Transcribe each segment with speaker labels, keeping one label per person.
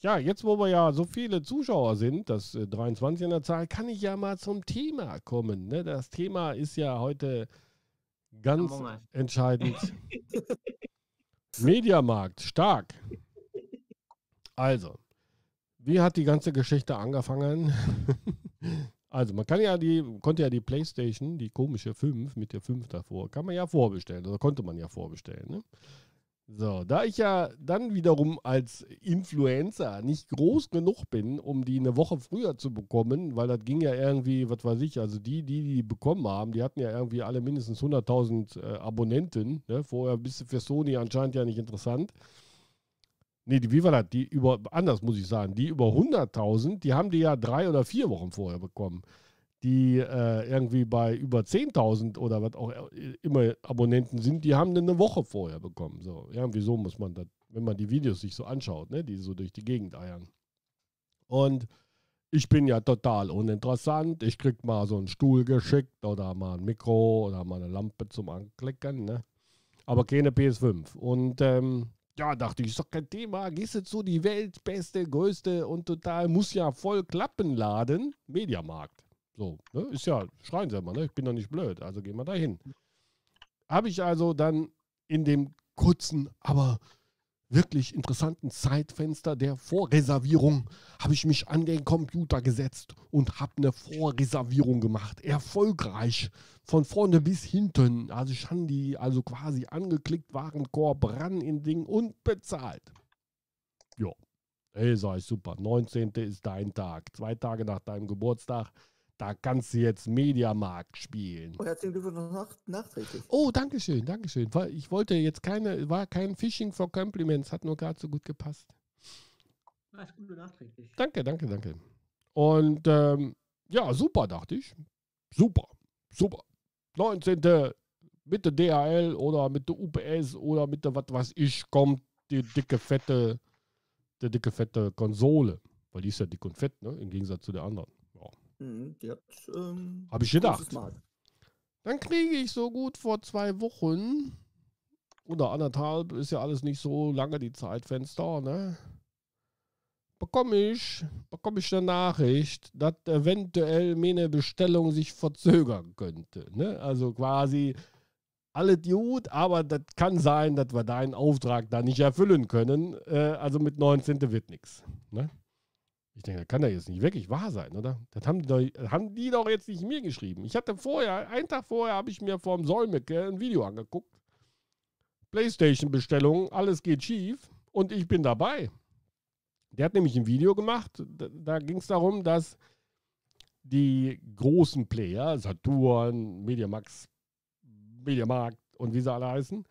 Speaker 1: Ja, jetzt wo wir ja so viele Zuschauer sind, das äh, 23 in der Zahl, kann ich ja mal zum Thema kommen. Ne? Das Thema ist ja heute ganz entscheidend. Mediamarkt, stark. Also, wie hat die ganze Geschichte angefangen? also, man kann ja die, konnte ja die Playstation, die komische 5 mit der 5 davor, kann man ja vorbestellen. Oder konnte man ja vorbestellen. Ne? So, da ich ja dann wiederum als Influencer nicht groß genug bin, um die eine Woche früher zu bekommen, weil das ging ja irgendwie, was weiß ich, also die, die die bekommen haben, die hatten ja irgendwie alle mindestens 100.000 äh, Abonnenten. Ne? Vorher bist du für Sony anscheinend ja nicht interessant. Nee, die, wie war das? Die über, anders muss ich sagen, die über 100.000, die haben die ja drei oder vier Wochen vorher bekommen die äh, irgendwie bei über 10.000 oder was auch immer Abonnenten sind, die haben eine Woche vorher bekommen. So, irgendwie so muss man das, wenn man die Videos sich so anschaut, ne, die so durch die Gegend eiern. Und ich bin ja total uninteressant. Ich krieg mal so einen Stuhl geschickt oder mal ein Mikro oder mal eine Lampe zum Anklicken, ne? Aber keine PS5. Und ähm, ja, dachte ich, ist doch kein Thema. Gehst du zu die weltbeste, größte und total, muss ja voll klappen laden. Mediamarkt. So, ne? ist ja, schreien sie immer, ne? ich bin doch nicht blöd, also gehen wir da hin. Habe ich also dann in dem kurzen, aber wirklich interessanten Zeitfenster der Vorreservierung habe ich mich an den Computer gesetzt und habe eine Vorreservierung gemacht. Erfolgreich. Von vorne bis hinten. Also ich habe die also quasi angeklickt, Warenkorb ran in Ding und bezahlt. Ja. Ey, sag ich super. 19. ist dein Tag. Zwei Tage nach deinem Geburtstag da kannst du jetzt Mediamarkt spielen.
Speaker 2: Oh, herzlichen Glückwunsch nach, nachträglich.
Speaker 1: Oh, danke schön, danke schön. Ich wollte jetzt keine, war kein Phishing for Compliments, hat nur gerade so gut gepasst. Alles Gute nachträglich. Danke, danke, danke. Und ähm, ja, super, dachte ich. Super, super. 19. mit der DHL oder mit der UPS oder mit der was weiß ich, kommt die dicke, fette, die dicke, fette Konsole. Weil die ist ja dick und fett, ne? Im Gegensatz zu der anderen. Mhm, ähm, Habe ich gedacht. Dann kriege ich so gut vor zwei Wochen oder anderthalb, ist ja alles nicht so lange die Zeitfenster, ne? Bekomme ich, bekomme ich eine Nachricht, dass eventuell meine Bestellung sich verzögern könnte. Ne? Also quasi alles gut, aber das kann sein, dass wir deinen Auftrag da nicht erfüllen können. Äh, also mit 19. wird nichts. Ne? Ich denke, das kann ja jetzt nicht wirklich wahr sein, oder? Das haben die, doch, haben die doch jetzt nicht mir geschrieben. Ich hatte vorher, einen Tag vorher, habe ich mir vom Solmecke ein Video angeguckt. Playstation-Bestellung, alles geht schief und ich bin dabei. Der hat nämlich ein Video gemacht, da, da ging es darum, dass die großen Player, Saturn, Mediamax, Mediamarkt und wie sie alle heißen,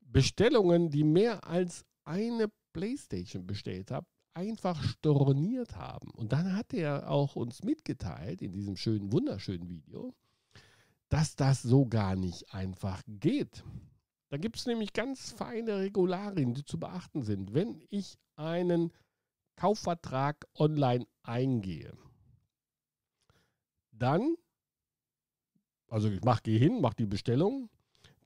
Speaker 1: Bestellungen, die mehr als eine Playstation bestellt haben, einfach storniert haben. Und dann hat er auch uns mitgeteilt in diesem schönen, wunderschönen Video, dass das so gar nicht einfach geht. Da gibt es nämlich ganz feine Regularien, die zu beachten sind. Wenn ich einen Kaufvertrag online eingehe, dann, also ich mache, gehe hin, mache die Bestellung,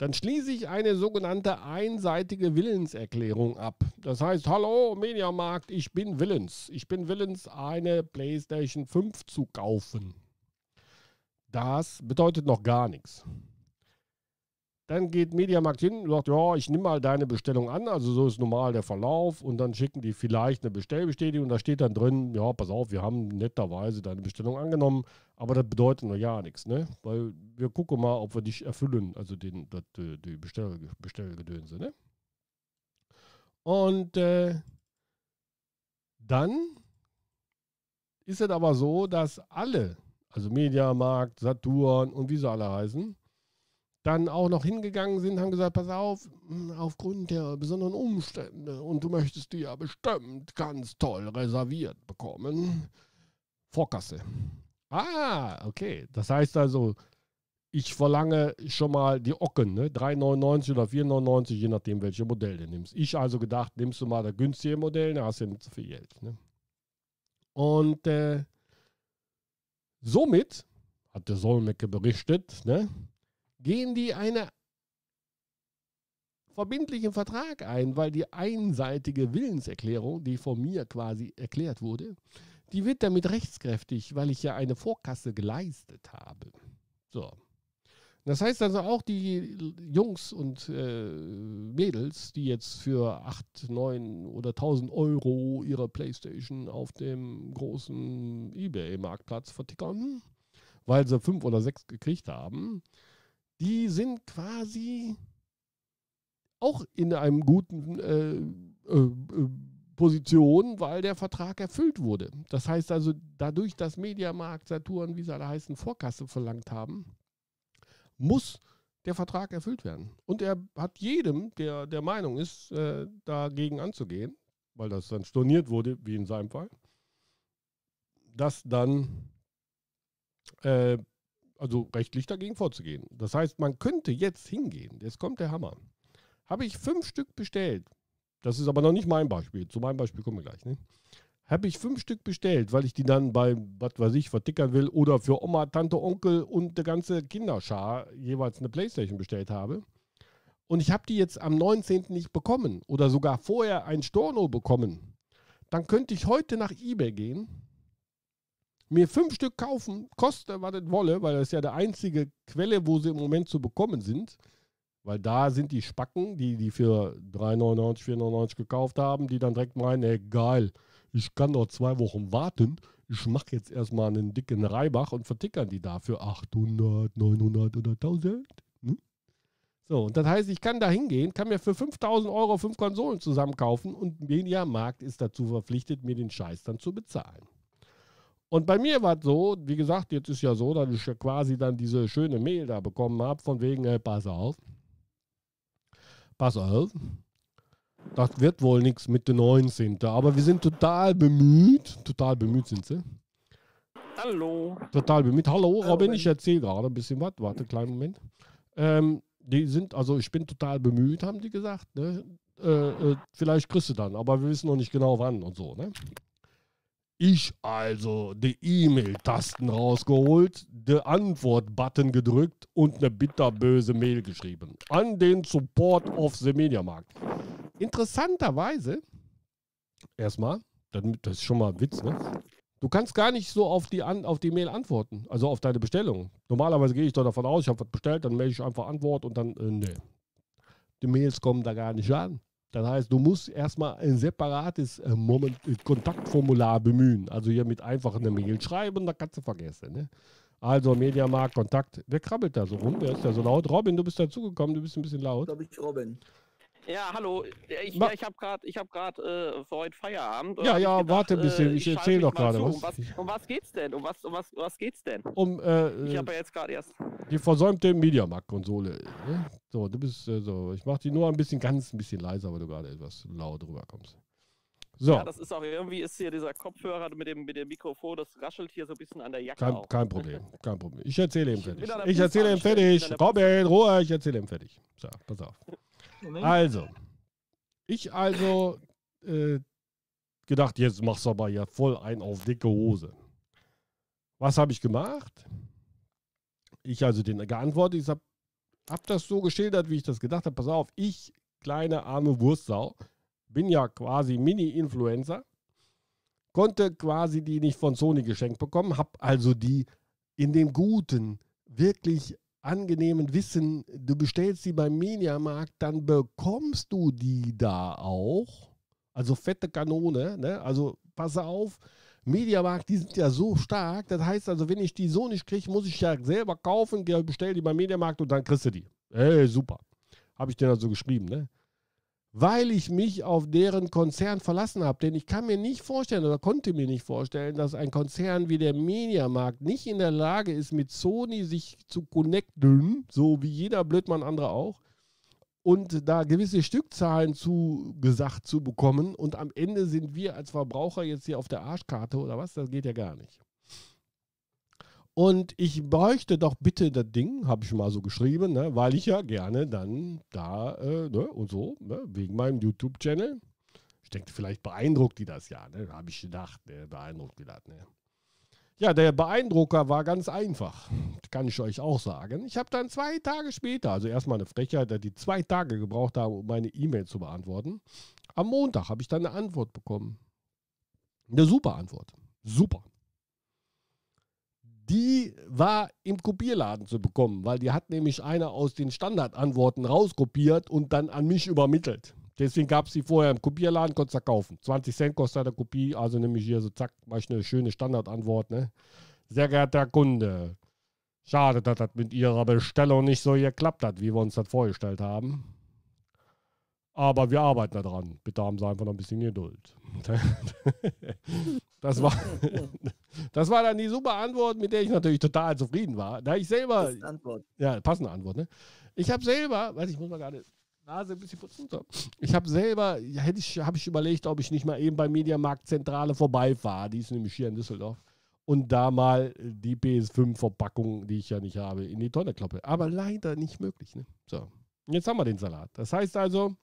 Speaker 1: dann schließe ich eine sogenannte einseitige Willenserklärung ab. Das heißt, hallo Mediamarkt, ich bin willens. Ich bin willens, eine PlayStation 5 zu kaufen. Das bedeutet noch gar nichts. Dann geht Mediamarkt hin und sagt, ja, ich nehme mal deine Bestellung an, also so ist normal der Verlauf und dann schicken die vielleicht eine Bestellbestätigung, da steht dann drin, ja, pass auf, wir haben netterweise deine Bestellung angenommen, aber das bedeutet noch ja nichts, ne? Weil wir gucken mal, ob wir dich erfüllen, also den, das, die Bestell, Bestellgedönse, ne? Und äh, dann ist es aber so, dass alle, also Mediamarkt, Saturn und wie sie alle heißen, dann auch noch hingegangen sind, haben gesagt, pass auf, hm, aufgrund der besonderen Umstände und du möchtest die ja bestimmt ganz toll reserviert bekommen. Vorkasse. Ah, okay. Das heißt also, ich verlange schon mal die Ocken, ne? 3,99 oder 4,99, je nachdem, welche Modell du nimmst. Ich also gedacht, nimmst du mal das günstige Modell, dann hast du ja nicht so viel Geld. Ne? Und äh, somit, hat der Solmecke berichtet, ne? Gehen die eine verbindlichen Vertrag ein, weil die einseitige Willenserklärung, die von mir quasi erklärt wurde, die wird damit rechtskräftig, weil ich ja eine Vorkasse geleistet habe. So. Das heißt also auch die Jungs und äh, Mädels, die jetzt für 8, 9 oder 1000 Euro ihre Playstation auf dem großen Ebay-Marktplatz vertickern, weil sie 5 oder 6 gekriegt haben, die sind quasi auch in einem guten äh, äh, Position, weil der Vertrag erfüllt wurde. Das heißt also, dadurch, dass Mediamarkt, Saturn, wie sie alle heißen, Vorkasse verlangt haben, muss der Vertrag erfüllt werden. Und er hat jedem, der der Meinung ist, äh, dagegen anzugehen, weil das dann storniert wurde, wie in seinem Fall, das dann äh, also rechtlich dagegen vorzugehen. Das heißt, man könnte jetzt hingehen, jetzt kommt der Hammer. Habe ich fünf Stück bestellt, das ist aber noch nicht mein Beispiel, zu meinem Beispiel kommen wir gleich, ne? habe ich fünf Stück bestellt, weil ich die dann bei, was weiß ich, vertickern will oder für Oma, Tante, Onkel und der ganze Kinderschar jeweils eine Playstation bestellt habe. Und ich habe die jetzt am 19. nicht bekommen oder sogar vorher ein Storno bekommen. Dann könnte ich heute nach Ebay gehen, mir fünf Stück kaufen, koste, was das wolle, weil das ist ja der einzige Quelle, wo sie im Moment zu bekommen sind. Weil da sind die Spacken, die die für 3,99, 4,99 gekauft haben, die dann direkt meinen, ey, geil, ich kann noch zwei Wochen warten. Ich mache jetzt erstmal einen dicken Reibach und vertickern die dafür 800, 900 oder 1000. Hm? So, und das heißt, ich kann da hingehen, kann mir für 5000 Euro fünf Konsolen zusammenkaufen und Mediamarkt ist dazu verpflichtet, mir den Scheiß dann zu bezahlen. Und bei mir war es so, wie gesagt, jetzt ist ja so, dass ich ja quasi dann diese schöne Mail da bekommen habe, von wegen, äh, pass auf, pass auf, das wird wohl nichts mit der 19. Aber wir sind total bemüht. Total bemüht sind sie.
Speaker 3: Hallo.
Speaker 1: Total bemüht. Hallo, Robin, ich erzähle gerade ein bisschen was. Warte, kleinen Moment. Ähm, die sind, also ich bin total bemüht, haben die gesagt. Ne? Äh, äh, vielleicht kriegst du dann, aber wir wissen noch nicht genau wann und so. Ne? Ich also die E-Mail-Tasten rausgeholt, den Antwort-Button gedrückt und eine bitterböse Mail geschrieben. An den Support of the Media Markt. Interessanterweise, erstmal, das ist schon mal ein Witz, ne? Du kannst gar nicht so auf die, auf die Mail antworten, also auf deine Bestellung. Normalerweise gehe ich doch davon aus, ich habe was bestellt, dann melde ich einfach Antwort und dann, äh, ne. Die Mails kommen da gar nicht an. Das heißt, du musst erstmal ein separates äh, Moment, äh, Kontaktformular bemühen. Also hier mit einfach eine Mail schreiben, da kannst du vergessen. Ne? Also Mediamarkt, Kontakt. Wer krabbelt da so rum? Wer ist da so laut? Robin, du bist dazugekommen, du bist ein bisschen laut.
Speaker 2: Glaube ich, Robin.
Speaker 3: Ja, hallo. Ich, ja, ich habe gerade hab äh, für heute Feierabend.
Speaker 1: Ja, ja, gedacht, warte ein bisschen. Äh, ich, ich erzähle doch gerade was.
Speaker 3: Um was. Um was geht's denn? Um was, um was, um was geht's denn?
Speaker 1: Um, äh,
Speaker 3: ich habe ja jetzt gerade erst.
Speaker 1: Die versäumte Mediamarkt-Konsole. Ne? So, du bist äh, so. Ich mache die nur ein bisschen ganz ein bisschen leiser, weil du gerade etwas laut rüberkommst. So. Ja,
Speaker 3: das ist auch irgendwie ist hier dieser Kopfhörer mit dem, mit dem Mikrofon, das raschelt hier so ein bisschen an der Jacke.
Speaker 1: Kein, kein Problem, kein Problem. Ich erzähle ihm fertig. Ich erzähle ihm fertig. Robin, Ruhe, ich erzähle ihm fertig. So, pass auf. Also, ich also äh, gedacht, jetzt machst du aber ja voll ein auf dicke Hose. Was habe ich gemacht? Ich also den geantwortet, ich habe hab das so geschildert, wie ich das gedacht habe. Pass auf, ich, kleine arme Wurstsau, bin ja quasi Mini-Influencer, konnte quasi die nicht von Sony geschenkt bekommen, habe also die in dem guten, wirklich angenehmen Wissen, du bestellst sie beim Mediamarkt, dann bekommst du die da auch. Also fette Kanone, ne? Also pass auf, Mediamarkt, die sind ja so stark. Das heißt also, wenn ich die so nicht kriege, muss ich ja selber kaufen, bestell die beim Mediamarkt und dann kriegst du die. Ey, super. Habe ich dir also geschrieben, ne? Weil ich mich auf deren Konzern verlassen habe. Denn ich kann mir nicht vorstellen oder konnte mir nicht vorstellen, dass ein Konzern wie der Mediamarkt nicht in der Lage ist, mit Sony sich zu connecten, so wie jeder Blödmann andere auch, und da gewisse Stückzahlen zugesagt zu bekommen. Und am Ende sind wir als Verbraucher jetzt hier auf der Arschkarte oder was? Das geht ja gar nicht. Und ich bräuchte doch bitte das Ding, habe ich mal so geschrieben, ne, weil ich ja gerne dann da äh, ne, und so, ne, wegen meinem YouTube-Channel. Ich denke, vielleicht beeindruckt die das ja, ne, habe ich gedacht, ne, beeindruckt die das. Ne. Ja, der Beeindrucker war ganz einfach. kann ich euch auch sagen. Ich habe dann zwei Tage später, also erstmal eine Frechheit, die zwei Tage gebraucht haben, um meine E-Mail zu beantworten. Am Montag habe ich dann eine Antwort bekommen. Eine super Antwort. Super. Die war im Kopierladen zu bekommen, weil die hat nämlich eine aus den Standardantworten rauskopiert und dann an mich übermittelt. Deswegen gab es die vorher im Kopierladen, konntest du kaufen. 20 Cent kostet eine Kopie, also nämlich hier so zack, mach ich eine schöne Standardantwort. Ne? Sehr geehrter Kunde, schade, dass das mit Ihrer Bestellung nicht so geklappt hat, wie wir uns das vorgestellt haben. Aber wir arbeiten daran. Bitte haben Sie einfach noch ein bisschen Geduld. Das war, das war dann die super Antwort, mit der ich natürlich total zufrieden war. Da ich selber.
Speaker 2: Passende Antwort.
Speaker 1: Ja, passende Antwort, ne? Ich habe selber, weiß ich muss mal gerade Nase ein bisschen putzen. Ich habe selber, hätte ich, habe ich überlegt, ob ich nicht mal eben bei Mediamarkt Zentrale vorbeifahre. Die ist nämlich hier in Düsseldorf. Und da mal die PS5-Verpackung, die ich ja nicht habe, in die Tonne kloppe. Aber leider nicht möglich. Ne? So. Jetzt haben wir den Salat. Das heißt also,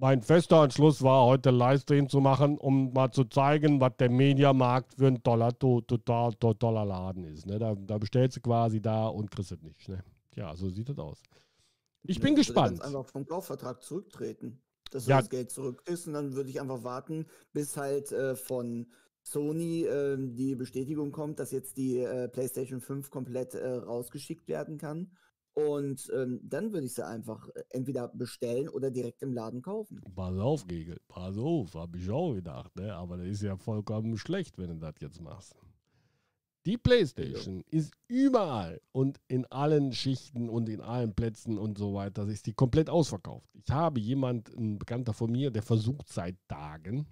Speaker 1: mein fester Entschluss war, heute Livestream zu machen, um mal zu zeigen, was der Mediamarkt für ein toller, total, toller Laden ist. Ne? Da, da bestellst du quasi da und kriegst es nicht. Ne? Ja, so sieht das aus. Ich bin
Speaker 2: Ja, ich würde
Speaker 1: gespannt.
Speaker 2: Ganz einfach vom Kaufvertrag zurücktreten. Dass
Speaker 1: Ja.
Speaker 2: das Geld zurück ist und dann würde ich einfach warten, bis halt äh, von Sony äh, die Bestätigung kommt, dass jetzt die äh, PlayStation 5 komplett äh, rausgeschickt werden kann. Und ähm, dann würde ich sie einfach äh, entweder bestellen oder direkt im Laden kaufen.
Speaker 1: Pass auf, Gegel. Pass auf, habe ich auch gedacht. Ne? Aber das ist ja vollkommen schlecht, wenn du das jetzt machst. Die PlayStation ist überall und in allen Schichten und in allen Plätzen und so weiter. Ist die komplett ausverkauft. Ich habe jemand, ein Bekannter von mir, der versucht seit Tagen,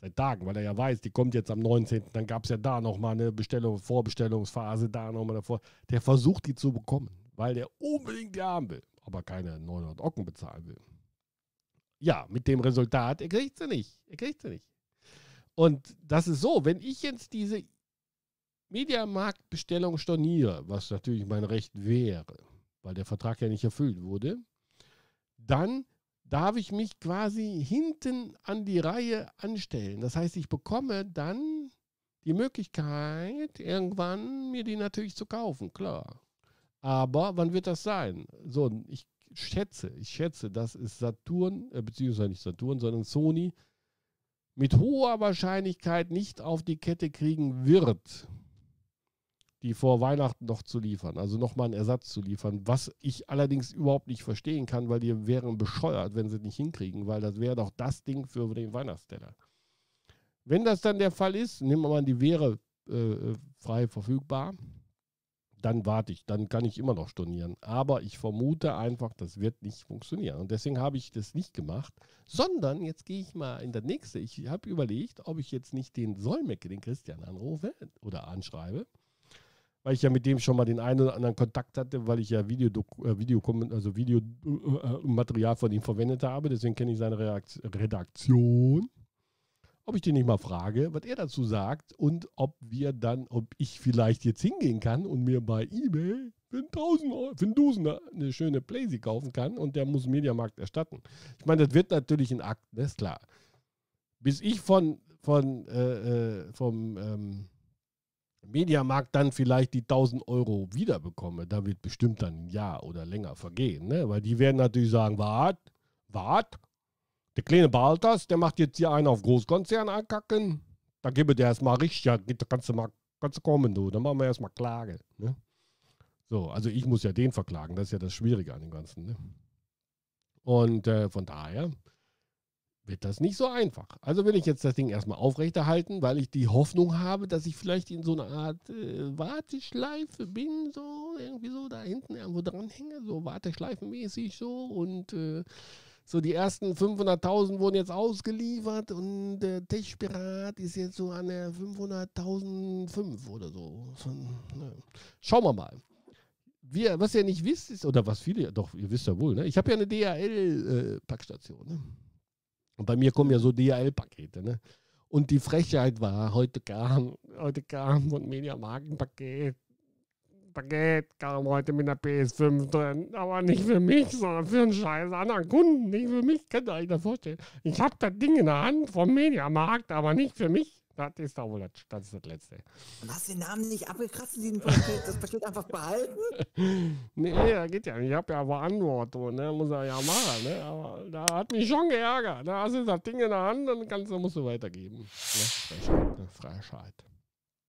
Speaker 1: seit Tagen, weil er ja weiß, die kommt jetzt am 19. Dann gab es ja da nochmal eine Bestellung, Vorbestellungsphase, da nochmal davor. Der versucht die zu bekommen, weil der unbedingt die haben will, aber keine 900 Ocken bezahlen will. Ja, mit dem Resultat, er kriegt sie nicht. Er kriegt sie nicht. Und das ist so, wenn ich jetzt diese Mediamarktbestellung storniere, was natürlich mein Recht wäre, weil der Vertrag ja nicht erfüllt wurde, dann darf ich mich quasi hinten an die Reihe anstellen. Das heißt, ich bekomme dann die Möglichkeit, irgendwann mir die natürlich zu kaufen, klar. Aber wann wird das sein? So, ich schätze, ich schätze, dass es Saturn, äh, beziehungsweise nicht Saturn, sondern Sony mit hoher Wahrscheinlichkeit nicht auf die Kette kriegen wird, die vor Weihnachten noch zu liefern, also nochmal einen Ersatz zu liefern, was ich allerdings überhaupt nicht verstehen kann, weil die wären bescheuert, wenn sie es nicht hinkriegen, weil das wäre doch das Ding für den Weihnachtsteller. Wenn das dann der Fall ist, nehmen wir mal die wäre äh, frei verfügbar, dann warte ich, dann kann ich immer noch stornieren. Aber ich vermute einfach, das wird nicht funktionieren. Und deswegen habe ich das nicht gemacht, sondern jetzt gehe ich mal in der nächste. Ich habe überlegt, ob ich jetzt nicht den Solmecke, den Christian, anrufe oder anschreibe, weil ich ja mit dem schon mal den einen oder anderen Kontakt hatte, weil ich ja Video, äh, Video also Videomaterial von ihm verwendet habe. Deswegen kenne ich seine Redaktion ob ich den nicht mal frage, was er dazu sagt und ob wir dann, ob ich vielleicht jetzt hingehen kann und mir bei eBay für 1000 Euro, für einen Dusender eine schöne Playsee kaufen kann und der muss Mediamarkt erstatten. Ich meine, das wird natürlich in Akten, das ist klar. Bis ich von, von äh, äh, vom ähm, Mediamarkt dann vielleicht die 1000 Euro wiederbekomme, da wird bestimmt dann ein Jahr oder länger vergehen, ne? weil die werden natürlich sagen, wart, wart, der kleine Baltas, der macht jetzt hier einen auf Großkonzern ankacken. Da gebe der erstmal richtig, ja, da kannst du mal, kannst du kommen, du. Dann machen wir erstmal Klage. Ne? So, also ich muss ja den verklagen, das ist ja das Schwierige an dem Ganzen. Ne? Und äh, von daher wird das nicht so einfach. Also will ich jetzt das Ding erstmal aufrechterhalten, weil ich die Hoffnung habe, dass ich vielleicht in so einer Art äh, Warteschleife bin, so irgendwie so da hinten irgendwo dranhänge, so Warteschleifenmäßig so und äh, so, die ersten 500.000 wurden jetzt ausgeliefert und der Tech-Pirat ist jetzt so an der 500.00005 oder so. Ne. Schauen wir mal. Wir, was ihr nicht wisst, ist, oder was viele, doch, ihr wisst ja wohl, ne? ich habe ja eine DHL-Packstation. ne? Bei mir kommen ja so DHL-Pakete. Ne? Und die Frechheit war, heute kam, heute kam von Mediamarkt ein Paket Paket kam heute mit einer PS5 drin. Aber nicht für mich, sondern für einen scheiß anderen Kunden. Nicht für mich, könnt ihr euch das vorstellen. Ich habe das Ding in der Hand vom Mediamarkt, aber nicht für mich. Das ist doch wohl das, das, ist das Letzte.
Speaker 2: Und hast den Namen nicht abgekratzt in diesem Paket, das Paket einfach behalten?
Speaker 1: nee, das geht ja nicht. Ich habe ja Verantwortung, ne? Muss er ja machen, ne? Aber da hat mich schon geärgert. Da hast du das Ding in der Hand und kannst, musst du weitergeben. Ne? Frechheit, ne? Frechheit.